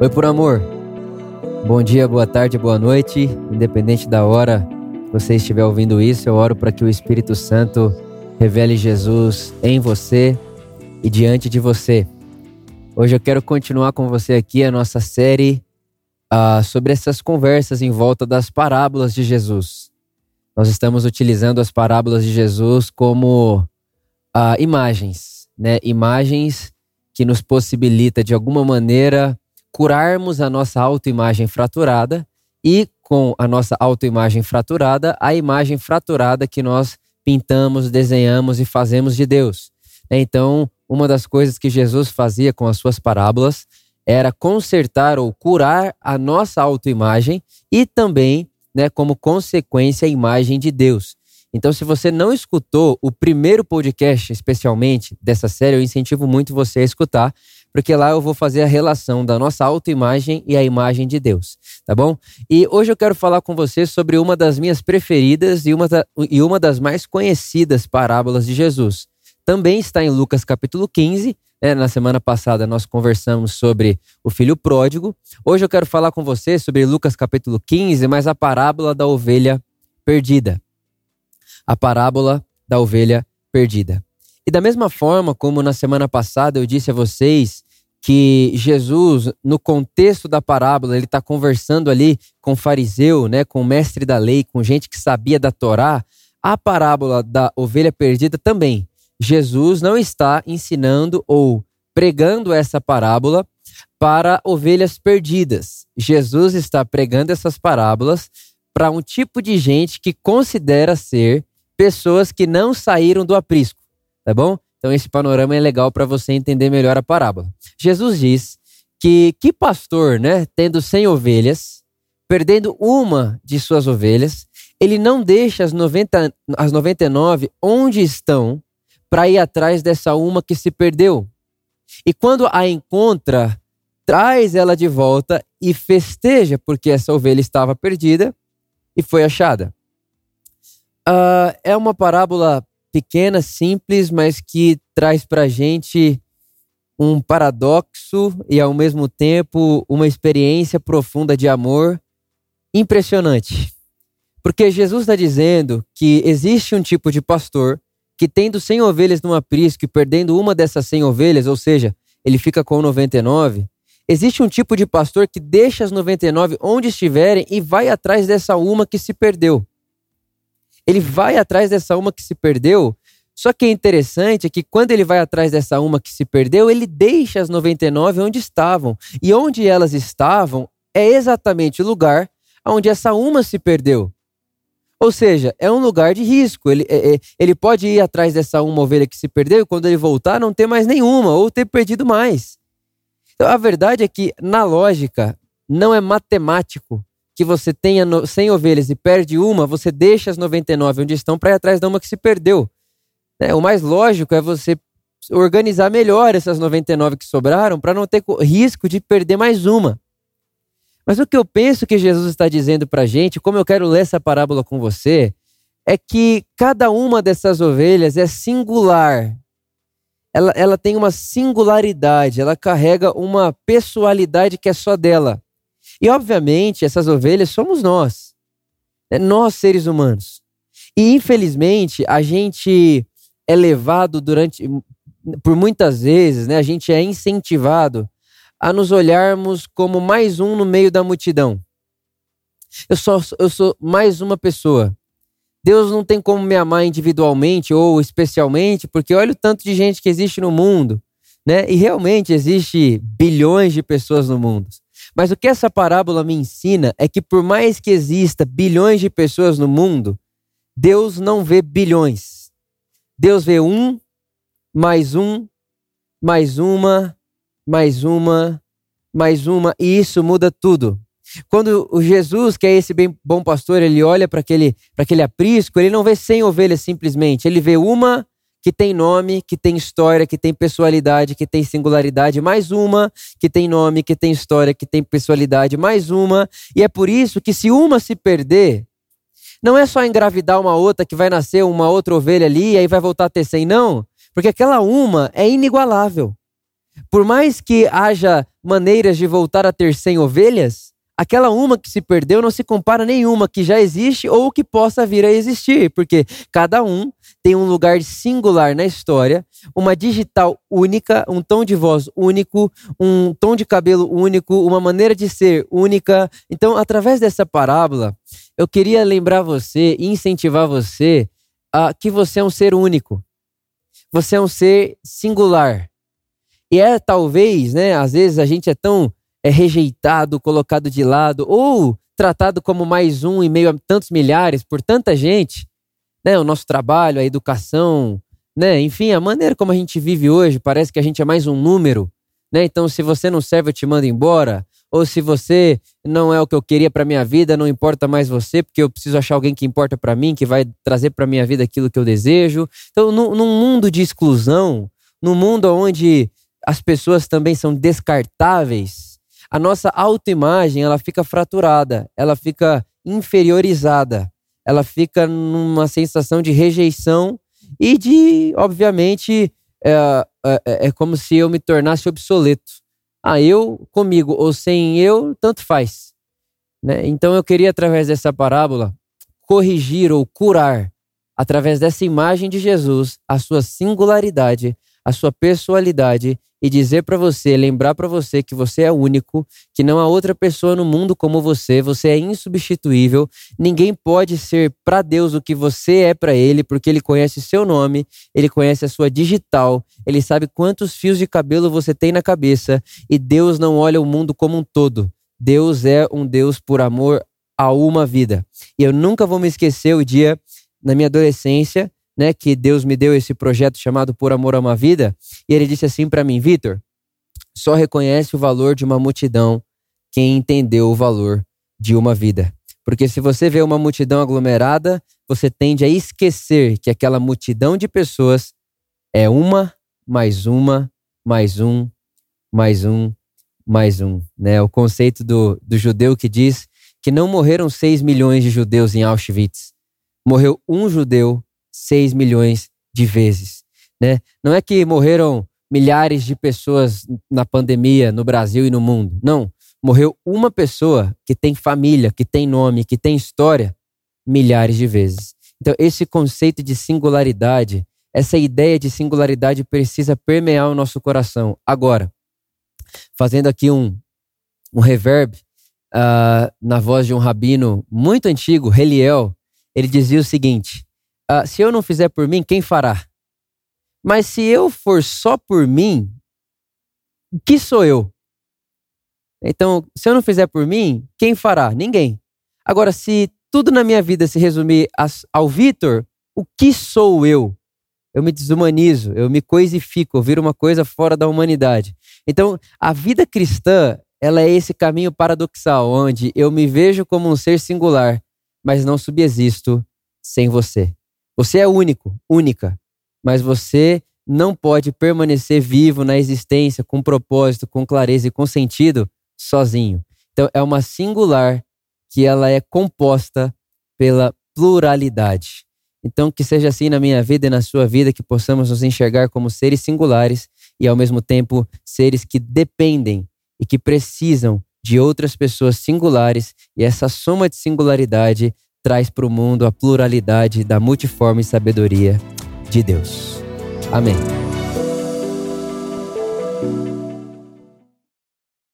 Oi, por amor. Bom dia, boa tarde, boa noite. Independente da hora que você estiver ouvindo isso, eu oro para que o Espírito Santo revele Jesus em você e diante de você. Hoje eu quero continuar com você aqui a nossa série uh, sobre essas conversas em volta das parábolas de Jesus. Nós estamos utilizando as parábolas de Jesus como uh, imagens, né? Imagens que nos possibilita de alguma maneira curarmos a nossa autoimagem fraturada e com a nossa autoimagem fraturada, a imagem fraturada que nós pintamos, desenhamos e fazemos de Deus. Então, uma das coisas que Jesus fazia com as suas parábolas era consertar ou curar a nossa autoimagem e também, né, como consequência, a imagem de Deus. Então, se você não escutou o primeiro podcast, especialmente dessa série, eu incentivo muito você a escutar, porque lá eu vou fazer a relação da nossa autoimagem e a imagem de Deus, tá bom? E hoje eu quero falar com você sobre uma das minhas preferidas e uma, da, e uma das mais conhecidas parábolas de Jesus. Também está em Lucas capítulo 15. Né? Na semana passada nós conversamos sobre o filho pródigo. Hoje eu quero falar com você sobre Lucas capítulo 15, mas a parábola da ovelha perdida. A parábola da ovelha perdida. E da mesma forma como na semana passada eu disse a vocês que Jesus, no contexto da parábola, ele está conversando ali com fariseu, né, com o mestre da lei, com gente que sabia da Torá. A parábola da ovelha perdida também. Jesus não está ensinando ou pregando essa parábola para ovelhas perdidas. Jesus está pregando essas parábolas para um tipo de gente que considera ser pessoas que não saíram do aprisco, tá bom? Então esse panorama é legal para você entender melhor a parábola. Jesus diz que que pastor, né, tendo 100 ovelhas, perdendo uma de suas ovelhas, ele não deixa as, 90, as 99 onde estão para ir atrás dessa uma que se perdeu. E quando a encontra, traz ela de volta e festeja porque essa ovelha estava perdida e foi achada. Uh, é uma parábola pequena, simples, mas que traz para gente um paradoxo e ao mesmo tempo uma experiência profunda de amor impressionante. Porque Jesus está dizendo que existe um tipo de pastor que, tendo 100 ovelhas num aprisco e perdendo uma dessas 100 ovelhas, ou seja, ele fica com 99, existe um tipo de pastor que deixa as 99 onde estiverem e vai atrás dessa uma que se perdeu. Ele vai atrás dessa uma que se perdeu só que é interessante é que quando ele vai atrás dessa uma que se perdeu, ele deixa as 99 onde estavam. E onde elas estavam é exatamente o lugar onde essa uma se perdeu. Ou seja, é um lugar de risco. Ele, é, é, ele pode ir atrás dessa uma ovelha que se perdeu e quando ele voltar não ter mais nenhuma ou ter perdido mais. Então, a verdade é que, na lógica, não é matemático que você tenha 100 ovelhas e perde uma, você deixa as 99 onde estão para ir atrás da uma que se perdeu. Né? O mais lógico é você organizar melhor essas 99 que sobraram para não ter risco de perder mais uma. Mas o que eu penso que Jesus está dizendo para a gente, como eu quero ler essa parábola com você, é que cada uma dessas ovelhas é singular. Ela, ela tem uma singularidade, ela carrega uma pessoalidade que é só dela. E, obviamente, essas ovelhas somos nós. Né? Nós, seres humanos. E, infelizmente, a gente é levado durante por muitas vezes, né, a gente é incentivado a nos olharmos como mais um no meio da multidão. Eu sou, eu sou mais uma pessoa. Deus não tem como me amar individualmente ou especialmente, porque olha o tanto de gente que existe no mundo, né? E realmente existe bilhões de pessoas no mundo. Mas o que essa parábola me ensina é que por mais que exista bilhões de pessoas no mundo, Deus não vê bilhões. Deus vê um, mais um, mais uma, mais uma, mais uma, e isso muda tudo. Quando o Jesus, que é esse bem bom pastor, ele olha para aquele, aquele aprisco, ele não vê 100 ovelhas simplesmente, ele vê uma que tem nome, que tem história, que tem personalidade, que tem singularidade, mais uma que tem nome, que tem história, que tem personalidade, mais uma. E é por isso que se uma se perder, não é só engravidar uma outra que vai nascer uma outra ovelha ali e aí vai voltar a ter 100, não. Porque aquela uma é inigualável. Por mais que haja maneiras de voltar a ter 100 ovelhas, aquela uma que se perdeu não se compara a nenhuma que já existe ou que possa vir a existir, porque cada um tem um lugar singular na história, uma digital única, um tom de voz único, um tom de cabelo único, uma maneira de ser única. Então, através dessa parábola, eu queria lembrar você e incentivar você a que você é um ser único. Você é um ser singular. E é talvez, né, às vezes a gente é tão é rejeitado, colocado de lado ou tratado como mais um em meio a tantos milhares por tanta gente, né? O nosso trabalho, a educação, né? Enfim, a maneira como a gente vive hoje, parece que a gente é mais um número, né? Então, se você não serve, eu te mando embora. Ou se você não é o que eu queria para minha vida, não importa mais você, porque eu preciso achar alguém que importa para mim, que vai trazer para minha vida aquilo que eu desejo. Então, num mundo de exclusão, num mundo onde as pessoas também são descartáveis, a nossa autoimagem ela fica fraturada, ela fica inferiorizada, ela fica numa sensação de rejeição e de, obviamente, é, é, é, é como se eu me tornasse obsoleto. Ah, eu comigo ou sem eu, tanto faz. Né? Então eu queria, através dessa parábola, corrigir ou curar, através dessa imagem de Jesus, a sua singularidade, a sua personalidade e dizer para você, lembrar para você que você é único, que não há outra pessoa no mundo como você, você é insubstituível, ninguém pode ser para Deus o que você é para ele, porque ele conhece seu nome, ele conhece a sua digital, ele sabe quantos fios de cabelo você tem na cabeça e Deus não olha o mundo como um todo. Deus é um Deus por amor a uma vida. E eu nunca vou me esquecer o dia na minha adolescência né, que Deus me deu esse projeto chamado Por Amor a uma Vida, e ele disse assim para mim, Vitor, só reconhece o valor de uma multidão quem entendeu o valor de uma vida. Porque se você vê uma multidão aglomerada, você tende a esquecer que aquela multidão de pessoas é uma, mais uma, mais um, mais um, mais um. Né? O conceito do, do judeu que diz que não morreram 6 milhões de judeus em Auschwitz. Morreu um judeu 6 milhões de vezes. Né? Não é que morreram milhares de pessoas na pandemia no Brasil e no mundo. Não. Morreu uma pessoa que tem família, que tem nome, que tem história, milhares de vezes. Então, esse conceito de singularidade, essa ideia de singularidade precisa permear o nosso coração. Agora, fazendo aqui um, um reverb uh, na voz de um rabino muito antigo, Heliel, ele dizia o seguinte: ah, se eu não fizer por mim, quem fará? Mas se eu for só por mim, o que sou eu? Então, se eu não fizer por mim, quem fará? Ninguém. Agora, se tudo na minha vida se resumir ao Vitor, o que sou eu? Eu me desumanizo, eu me coisifico, eu viro uma coisa fora da humanidade. Então, a vida cristã, ela é esse caminho paradoxal, onde eu me vejo como um ser singular, mas não subsisto sem você. Você é único, única, mas você não pode permanecer vivo na existência com propósito, com clareza e com sentido sozinho. Então é uma singular que ela é composta pela pluralidade. Então que seja assim na minha vida e na sua vida que possamos nos enxergar como seres singulares e ao mesmo tempo seres que dependem e que precisam de outras pessoas singulares e essa soma de singularidade traz para o mundo a pluralidade da multiforme sabedoria de Deus. Amém.